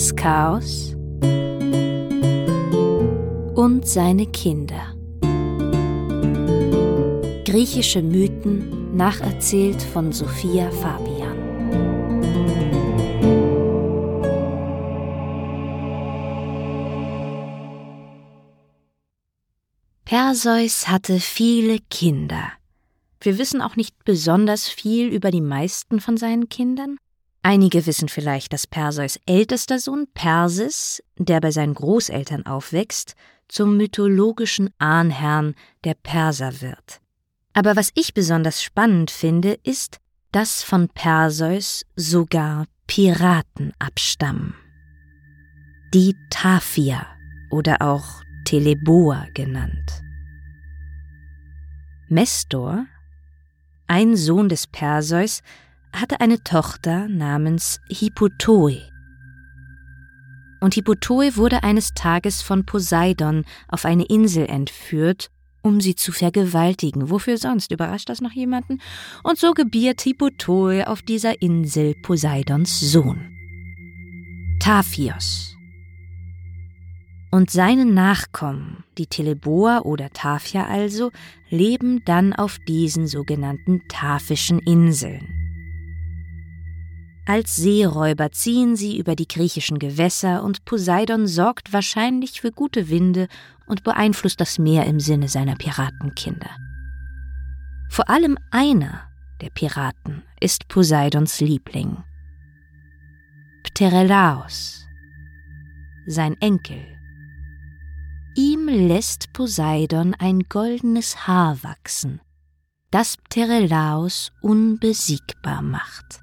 das Chaos und seine Kinder. Griechische Mythen nacherzählt von Sophia Fabian. Perseus hatte viele Kinder. Wir wissen auch nicht besonders viel über die meisten von seinen Kindern. Einige wissen vielleicht, dass Perseus ältester Sohn Persis, der bei seinen Großeltern aufwächst, zum mythologischen Ahnherrn der Perser wird. Aber was ich besonders spannend finde, ist, dass von Perseus sogar Piraten abstammen. Die Tafia oder auch Teleboa genannt. Mestor, ein Sohn des Perseus, hatte eine Tochter namens Hippotoe. Und Hippotoe wurde eines Tages von Poseidon auf eine Insel entführt, um sie zu vergewaltigen. Wofür sonst? Überrascht das noch jemanden? Und so gebiert Hippotoe auf dieser Insel Poseidons Sohn. Taphios. Und seine Nachkommen, die Teleboa oder Tafia also, leben dann auf diesen sogenannten Taphischen Inseln. Als Seeräuber ziehen sie über die griechischen Gewässer und Poseidon sorgt wahrscheinlich für gute Winde und beeinflusst das Meer im Sinne seiner Piratenkinder. Vor allem einer der Piraten ist Poseidons Liebling. Pterelaos, sein Enkel, Ihm lässt Poseidon ein goldenes Haar wachsen, das Pterelaos unbesiegbar macht.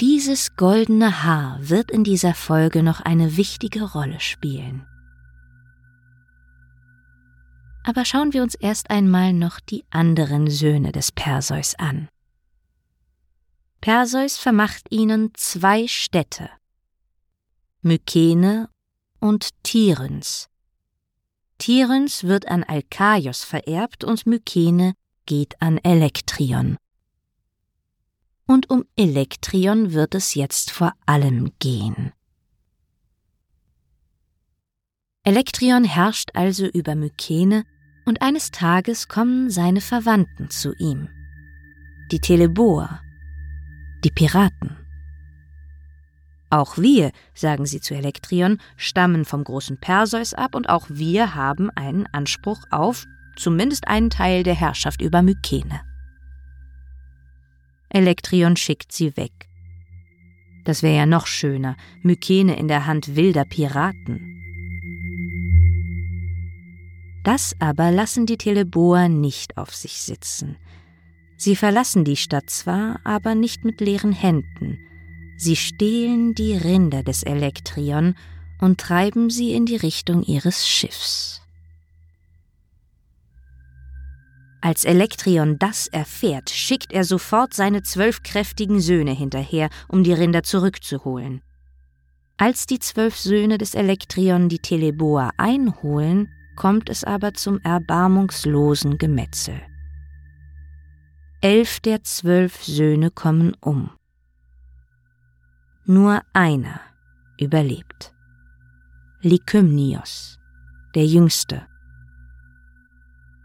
Dieses goldene Haar wird in dieser Folge noch eine wichtige Rolle spielen. Aber schauen wir uns erst einmal noch die anderen Söhne des Perseus an. Perseus vermacht ihnen zwei Städte, Mykene und Tiryns, Tiryns wird an Alkaios vererbt und Mykene geht an Elektrion. Und um Elektrion wird es jetzt vor allem gehen. Elektrion herrscht also über Mykene und eines Tages kommen seine Verwandten zu ihm. Die Teleboer, die Piraten. Auch wir, sagen sie zu Elektrion, stammen vom großen Perseus ab und auch wir haben einen Anspruch auf zumindest einen Teil der Herrschaft über Mykene. Elektrion schickt sie weg. Das wäre ja noch schöner, Mykene in der Hand wilder Piraten. Das aber lassen die Teleboer nicht auf sich sitzen. Sie verlassen die Stadt zwar, aber nicht mit leeren Händen, Sie stehlen die Rinder des Elektrion und treiben sie in die Richtung ihres Schiffs. Als Elektrion das erfährt, schickt er sofort seine zwölf kräftigen Söhne hinterher, um die Rinder zurückzuholen. Als die zwölf Söhne des Elektrion die Teleboa einholen, kommt es aber zum erbarmungslosen Gemetzel. Elf der zwölf Söhne kommen um. Nur einer überlebt. Lykymnios, der Jüngste.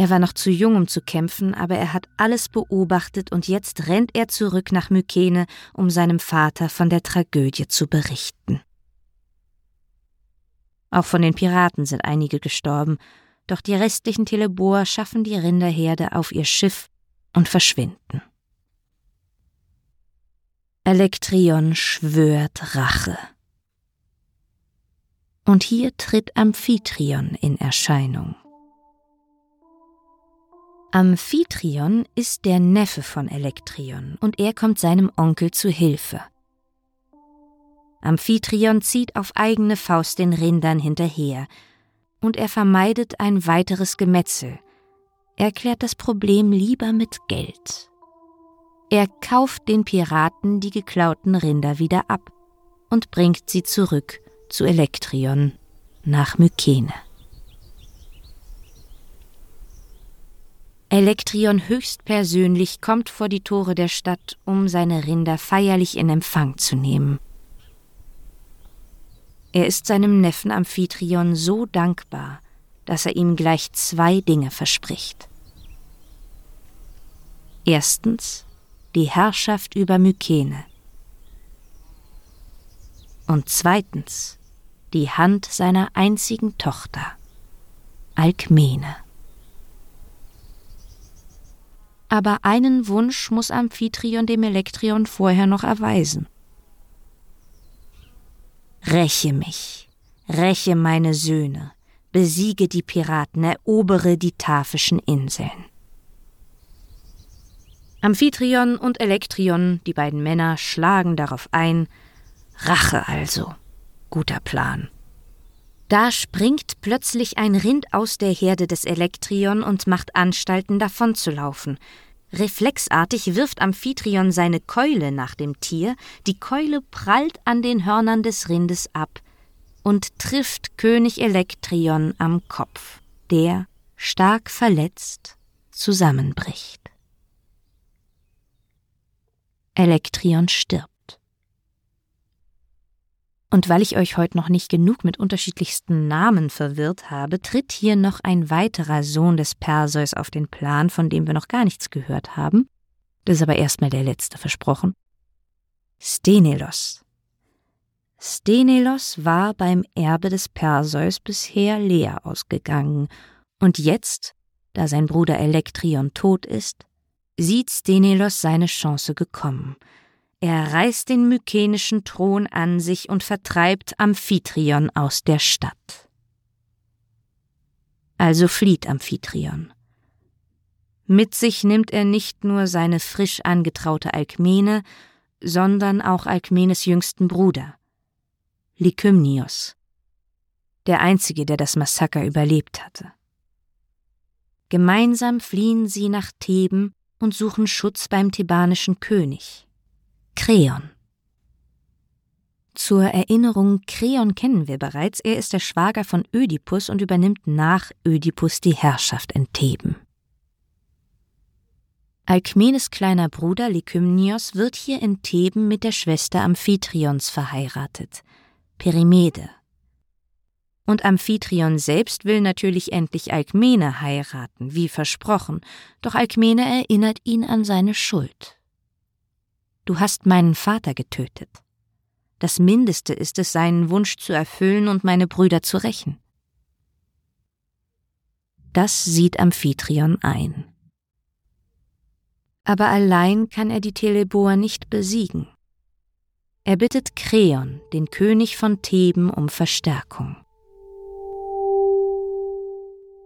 Er war noch zu jung, um zu kämpfen, aber er hat alles beobachtet und jetzt rennt er zurück nach Mykene, um seinem Vater von der Tragödie zu berichten. Auch von den Piraten sind einige gestorben, doch die restlichen Teleboer schaffen die Rinderherde auf ihr Schiff und verschwinden. Elektrion schwört Rache. Und hier tritt Amphitryon in Erscheinung. Amphitryon ist der Neffe von Elektrion und er kommt seinem Onkel zu Hilfe. Amphitryon zieht auf eigene Faust den Rindern hinterher und er vermeidet ein weiteres Gemetzel. Er klärt das Problem lieber mit Geld. Er kauft den Piraten die geklauten Rinder wieder ab und bringt sie zurück zu Elektrion nach Mykene. Elektrion höchstpersönlich kommt vor die Tore der Stadt, um seine Rinder feierlich in Empfang zu nehmen. Er ist seinem Neffen Amphitryon so dankbar, dass er ihm gleich zwei Dinge verspricht. Erstens die Herrschaft über Mykene. Und zweitens die Hand seiner einzigen Tochter, Alkmene. Aber einen Wunsch muss Amphitryon dem Elektrion vorher noch erweisen. Räche mich, räche meine Söhne, besiege die Piraten, erobere die Taphischen Inseln. Amphitryon und Elektrion, die beiden Männer, schlagen darauf ein. Rache also. Guter Plan. Da springt plötzlich ein Rind aus der Herde des Elektrion und macht Anstalten davonzulaufen. Reflexartig wirft Amphitryon seine Keule nach dem Tier, die Keule prallt an den Hörnern des Rindes ab und trifft König Elektrion am Kopf, der, stark verletzt, zusammenbricht. Elektrion stirbt. Und weil ich euch heute noch nicht genug mit unterschiedlichsten Namen verwirrt habe, tritt hier noch ein weiterer Sohn des Perseus auf den Plan, von dem wir noch gar nichts gehört haben. Das ist aber erstmal der letzte versprochen. Stenelos. Stenelos war beim Erbe des Perseus bisher leer ausgegangen, und jetzt, da sein Bruder Elektrion tot ist, sieht Stenelos seine Chance gekommen – er reißt den mykenischen Thron an sich und vertreibt Amphitryon aus der Stadt. Also flieht Amphitryon. Mit sich nimmt er nicht nur seine frisch angetraute Alkmene, sondern auch Alkmenes jüngsten Bruder, Lykymnios, der einzige, der das Massaker überlebt hatte. Gemeinsam fliehen sie nach Theben und suchen Schutz beim thebanischen König. Kreon. Zur Erinnerung, Kreon kennen wir bereits, er ist der Schwager von Ödipus und übernimmt nach Ödipus die Herrschaft in Theben. Alkmenes kleiner Bruder Lykymnios wird hier in Theben mit der Schwester Amphitrions verheiratet, Perimede. Und Amphitryon selbst will natürlich endlich Alkmene heiraten, wie versprochen, doch Alkmene erinnert ihn an seine Schuld. Du hast meinen Vater getötet. Das Mindeste ist es, seinen Wunsch zu erfüllen und meine Brüder zu rächen. Das sieht Amphitryon ein. Aber allein kann er die Teleboer nicht besiegen. Er bittet Kreon, den König von Theben, um Verstärkung.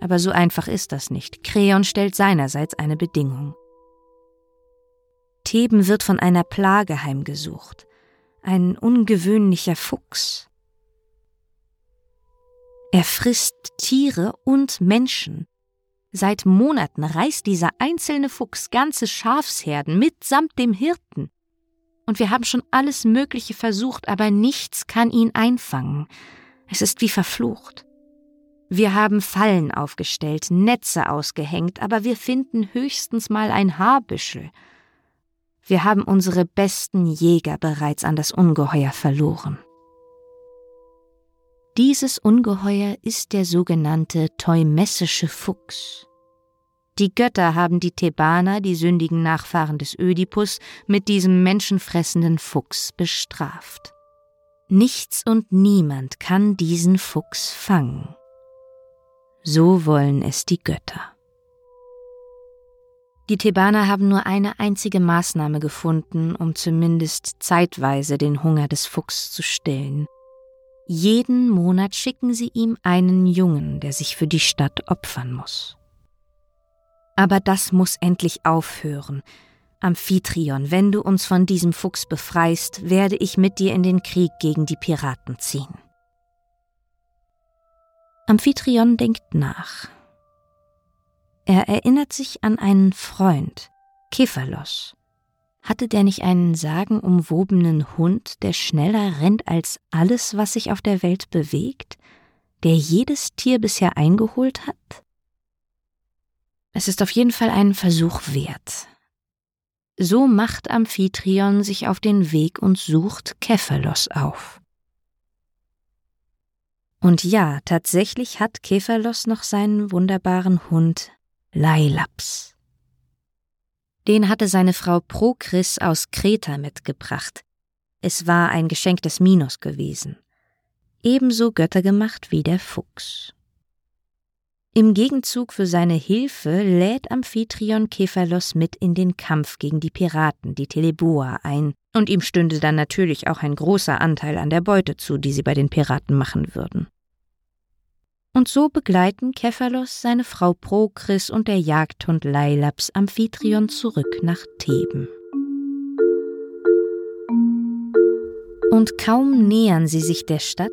Aber so einfach ist das nicht. Kreon stellt seinerseits eine Bedingung. Theben wird von einer Plage heimgesucht, ein ungewöhnlicher Fuchs. Er frisst Tiere und Menschen. Seit Monaten reißt dieser einzelne Fuchs ganze Schafsherden mitsamt dem Hirten. Und wir haben schon alles Mögliche versucht, aber nichts kann ihn einfangen. Es ist wie verflucht. Wir haben Fallen aufgestellt, Netze ausgehängt, aber wir finden höchstens mal ein Haarbüschel. Wir haben unsere besten Jäger bereits an das Ungeheuer verloren. Dieses Ungeheuer ist der sogenannte Teumessische Fuchs. Die Götter haben die Thebaner, die sündigen Nachfahren des Ödipus, mit diesem menschenfressenden Fuchs bestraft. Nichts und niemand kann diesen Fuchs fangen. So wollen es die Götter. Die Thebaner haben nur eine einzige Maßnahme gefunden, um zumindest zeitweise den Hunger des Fuchs zu stillen. Jeden Monat schicken sie ihm einen Jungen, der sich für die Stadt opfern muss. Aber das muss endlich aufhören. Amphitryon, wenn du uns von diesem Fuchs befreist, werde ich mit dir in den Krieg gegen die Piraten ziehen. Amphitryon denkt nach. Er erinnert sich an einen Freund, Kephalos. Hatte der nicht einen sagenumwobenen Hund, der schneller rennt als alles, was sich auf der Welt bewegt, der jedes Tier bisher eingeholt hat? Es ist auf jeden Fall einen Versuch wert. So macht Amphitryon sich auf den Weg und sucht Kephalos auf. Und ja, tatsächlich hat Kephalos noch seinen wunderbaren Hund Leilaps. Den hatte seine Frau Prokris aus Kreta mitgebracht. Es war ein Geschenk des Minos gewesen. Ebenso göttergemacht wie der Fuchs. Im Gegenzug für seine Hilfe lädt Amphitryon Kephalos mit in den Kampf gegen die Piraten, die Teleboa, ein, und ihm stünde dann natürlich auch ein großer Anteil an der Beute zu, die sie bei den Piraten machen würden. Und so begleiten Kephalos, seine Frau Prokris und der Jagdhund Leilaps Amphitryon zurück nach Theben. Und kaum nähern sie sich der Stadt,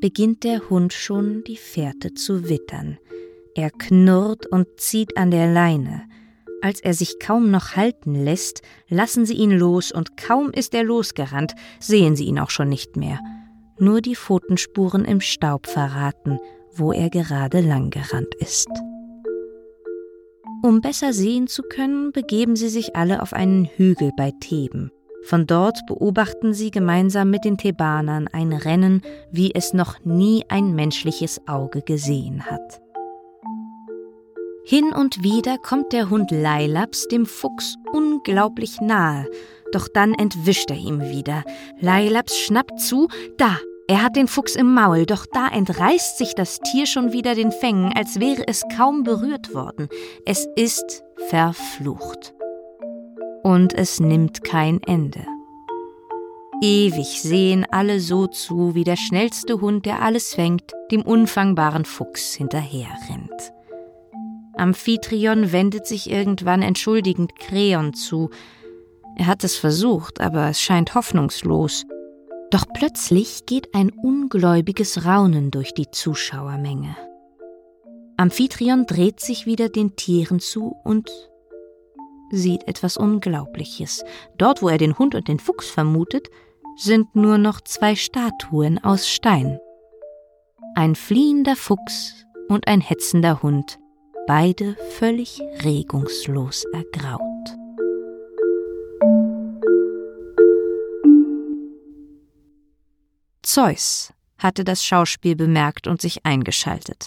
beginnt der Hund schon die Fährte zu wittern – er knurrt und zieht an der Leine. Als er sich kaum noch halten lässt, lassen sie ihn los, und kaum ist er losgerannt, sehen sie ihn auch schon nicht mehr. Nur die Pfotenspuren im Staub verraten, wo er gerade lang gerannt ist. Um besser sehen zu können, begeben sie sich alle auf einen Hügel bei Theben. Von dort beobachten sie gemeinsam mit den Thebanern ein Rennen, wie es noch nie ein menschliches Auge gesehen hat. Hin und wieder kommt der Hund Leilaps dem Fuchs unglaublich nahe, doch dann entwischt er ihm wieder. Leilaps schnappt zu, da, er hat den Fuchs im Maul, doch da entreißt sich das Tier schon wieder den Fängen, als wäre es kaum berührt worden. Es ist verflucht. Und es nimmt kein Ende. Ewig sehen alle so zu, wie der schnellste Hund, der alles fängt, dem unfangbaren Fuchs hinterherrennt. Amphitryon wendet sich irgendwann entschuldigend Kreon zu. Er hat es versucht, aber es scheint hoffnungslos. Doch plötzlich geht ein ungläubiges Raunen durch die Zuschauermenge. Amphitryon dreht sich wieder den Tieren zu und sieht etwas Unglaubliches. Dort, wo er den Hund und den Fuchs vermutet, sind nur noch zwei Statuen aus Stein. Ein fliehender Fuchs und ein hetzender Hund, beide völlig regungslos ergraut. Zeus hatte das Schauspiel bemerkt und sich eingeschaltet.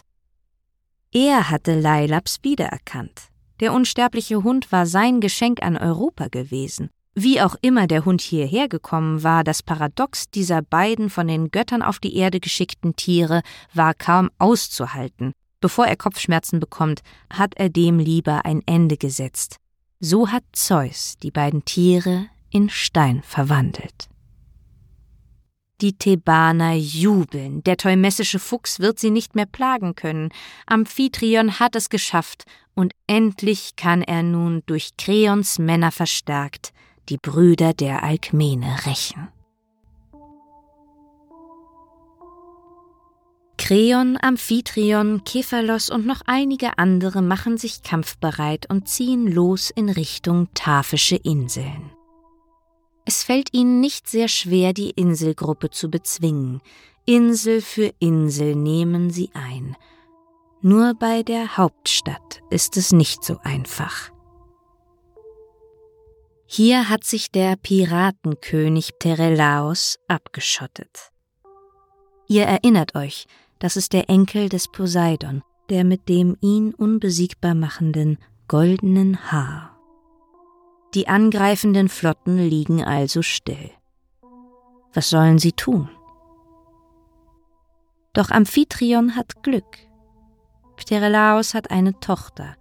Er hatte Leilaps wiedererkannt. Der unsterbliche Hund war sein Geschenk an Europa gewesen. Wie auch immer der Hund hierher gekommen war, das Paradox dieser beiden von den Göttern auf die Erde geschickten Tiere war kaum auszuhalten. Bevor er Kopfschmerzen bekommt, hat er dem lieber ein Ende gesetzt. So hat Zeus die beiden Tiere in Stein verwandelt. Die Thebaner jubeln, der teumessische Fuchs wird sie nicht mehr plagen können, Amphitryon hat es geschafft, und endlich kann er nun durch Kreons Männer verstärkt die Brüder der Alkmene rächen. Kreon, Amphitryon, Kephalos und noch einige andere machen sich kampfbereit und ziehen los in Richtung Taphische Inseln. Es fällt ihnen nicht sehr schwer, die Inselgruppe zu bezwingen. Insel für Insel nehmen sie ein. Nur bei der Hauptstadt ist es nicht so einfach. Hier hat sich der Piratenkönig Terelaos abgeschottet. Ihr erinnert euch, das ist der Enkel des Poseidon, der mit dem ihn unbesiegbar machenden goldenen Haar. Die angreifenden Flotten liegen also still. Was sollen sie tun? Doch Amphitryon hat Glück. Pterelaos hat eine Tochter,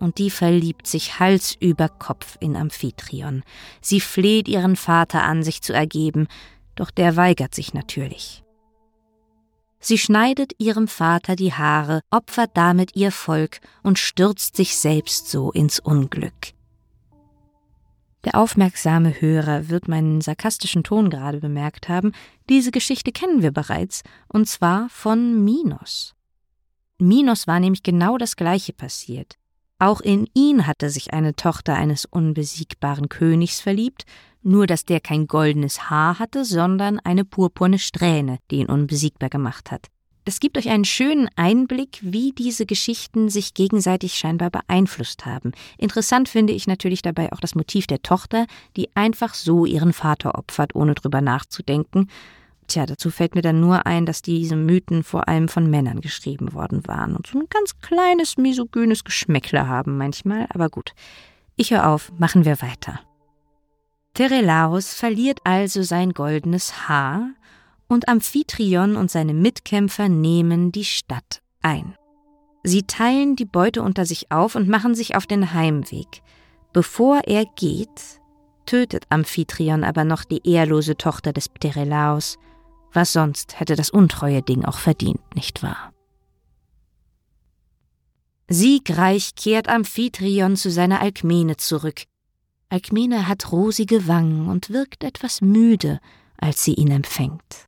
und die verliebt sich Hals über Kopf in Amphitryon. Sie fleht ihren Vater an, sich zu ergeben, doch der weigert sich natürlich. Sie schneidet ihrem Vater die Haare, opfert damit ihr Volk und stürzt sich selbst so ins Unglück. Der aufmerksame Hörer wird meinen sarkastischen Ton gerade bemerkt haben, diese Geschichte kennen wir bereits, und zwar von Minos. Minos war nämlich genau das gleiche passiert. Auch in ihn hatte sich eine Tochter eines unbesiegbaren Königs verliebt, nur dass der kein goldenes Haar hatte, sondern eine purpurne Strähne, die ihn unbesiegbar gemacht hat. Das gibt euch einen schönen Einblick, wie diese Geschichten sich gegenseitig scheinbar beeinflusst haben. Interessant finde ich natürlich dabei auch das Motiv der Tochter, die einfach so ihren Vater opfert, ohne drüber nachzudenken. Tja, dazu fällt mir dann nur ein, dass diese Mythen vor allem von Männern geschrieben worden waren und so ein ganz kleines misogynes Geschmäckle haben manchmal, aber gut. Ich höre auf, machen wir weiter. Terelaos verliert also sein goldenes Haar und Amphitryon und seine Mitkämpfer nehmen die Stadt ein. Sie teilen die Beute unter sich auf und machen sich auf den Heimweg. Bevor er geht, tötet Amphitryon aber noch die ehrlose Tochter des Pterelaos. Was sonst hätte das untreue Ding auch verdient, nicht wahr? Siegreich kehrt Amphitryon zu seiner Alkmene zurück. Alkmene hat rosige Wangen und wirkt etwas müde, als sie ihn empfängt.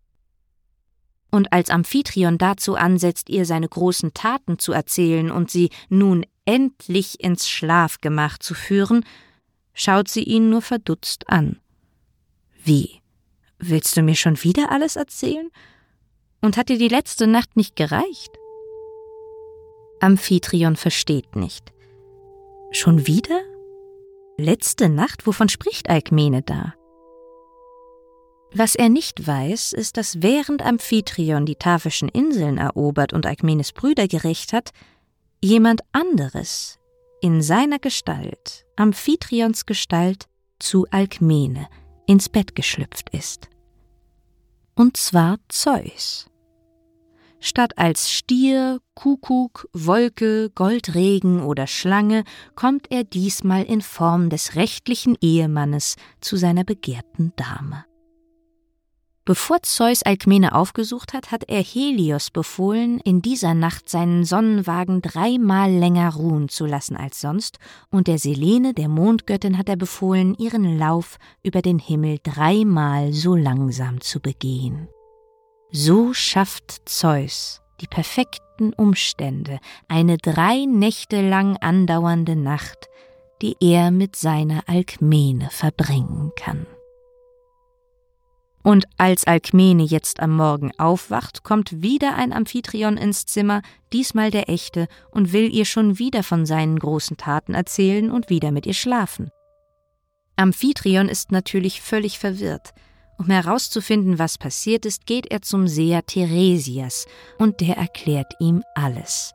Und als Amphitryon dazu ansetzt, ihr seine großen Taten zu erzählen und sie nun endlich ins Schlafgemach zu führen, schaut sie ihn nur verdutzt an. Wie? Willst du mir schon wieder alles erzählen? Und hat dir die letzte Nacht nicht gereicht? Amphitryon versteht nicht. Schon wieder? Letzte Nacht? Wovon spricht Alkmene da? Was er nicht weiß, ist, dass während Amphitryon die Tafischen Inseln erobert und Alkmenes Brüder gerecht hat, jemand anderes in seiner Gestalt, Amphitryons Gestalt, zu Alkmene ins Bett geschlüpft ist. Und zwar Zeus. Statt als Stier, Kuckuck, Wolke, Goldregen oder Schlange kommt er diesmal in Form des rechtlichen Ehemannes zu seiner begehrten Dame. Bevor Zeus Alkmene aufgesucht hat, hat er Helios befohlen, in dieser Nacht seinen Sonnenwagen dreimal länger ruhen zu lassen als sonst, und der Selene, der Mondgöttin, hat er befohlen, ihren Lauf über den Himmel dreimal so langsam zu begehen. So schafft Zeus die perfekten Umstände, eine drei Nächte lang andauernde Nacht, die er mit seiner Alkmene verbringen kann. Und als Alkmene jetzt am Morgen aufwacht, kommt wieder ein Amphitryon ins Zimmer, diesmal der echte, und will ihr schon wieder von seinen großen Taten erzählen und wieder mit ihr schlafen. Amphitryon ist natürlich völlig verwirrt. Um herauszufinden, was passiert ist, geht er zum Seher Theresias, und der erklärt ihm alles.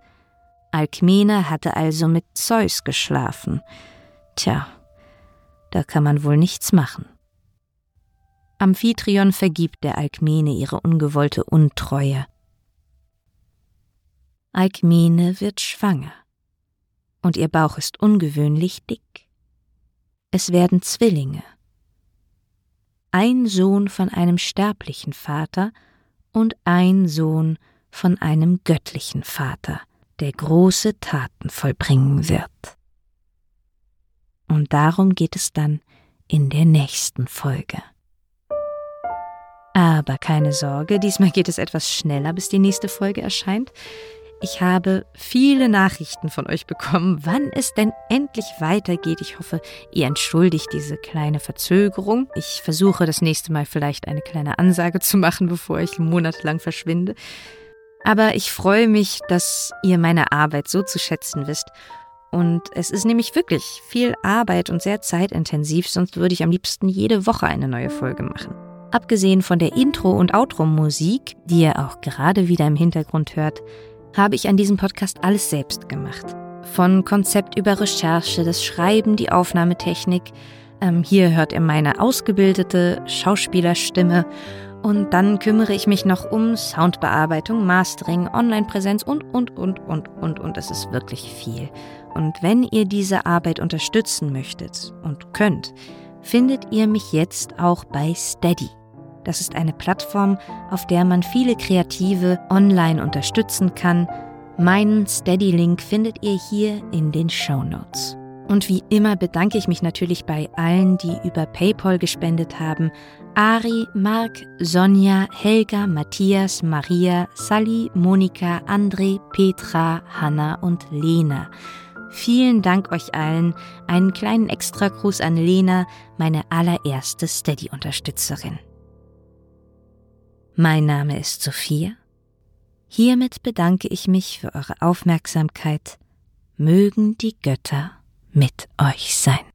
Alkmene hatte also mit Zeus geschlafen. Tja, da kann man wohl nichts machen. Amphitryon vergibt der Alkmene ihre ungewollte Untreue. Alkmene wird schwanger, und ihr Bauch ist ungewöhnlich dick. Es werden Zwillinge. Ein Sohn von einem sterblichen Vater und ein Sohn von einem göttlichen Vater, der große Taten vollbringen wird. Und darum geht es dann in der nächsten Folge. Aber keine Sorge, diesmal geht es etwas schneller, bis die nächste Folge erscheint. Ich habe viele Nachrichten von euch bekommen, wann es denn endlich weitergeht. Ich hoffe, ihr entschuldigt diese kleine Verzögerung. Ich versuche das nächste Mal vielleicht eine kleine Ansage zu machen, bevor ich monatelang verschwinde. Aber ich freue mich, dass ihr meine Arbeit so zu schätzen wisst. Und es ist nämlich wirklich viel Arbeit und sehr zeitintensiv, sonst würde ich am liebsten jede Woche eine neue Folge machen. Abgesehen von der Intro- und Outro-Musik, die ihr auch gerade wieder im Hintergrund hört, habe ich an diesem Podcast alles selbst gemacht. Von Konzept über Recherche, das Schreiben, die Aufnahmetechnik. Ähm, hier hört ihr meine ausgebildete Schauspielerstimme. Und dann kümmere ich mich noch um Soundbearbeitung, Mastering, Online-Präsenz und, und, und, und, und, und. Es ist wirklich viel. Und wenn ihr diese Arbeit unterstützen möchtet und könnt, findet ihr mich jetzt auch bei Steady. Das ist eine Plattform, auf der man viele Kreative online unterstützen kann. Meinen Steady-Link findet ihr hier in den Show Notes. Und wie immer bedanke ich mich natürlich bei allen, die über PayPal gespendet haben. Ari, Marc, Sonja, Helga, Matthias, Maria, Sally, Monika, André, Petra, Hanna und Lena. Vielen Dank euch allen. Einen kleinen Extragruß an Lena, meine allererste Steady-Unterstützerin. Mein Name ist Sophia. Hiermit bedanke ich mich für eure Aufmerksamkeit. Mögen die Götter mit euch sein.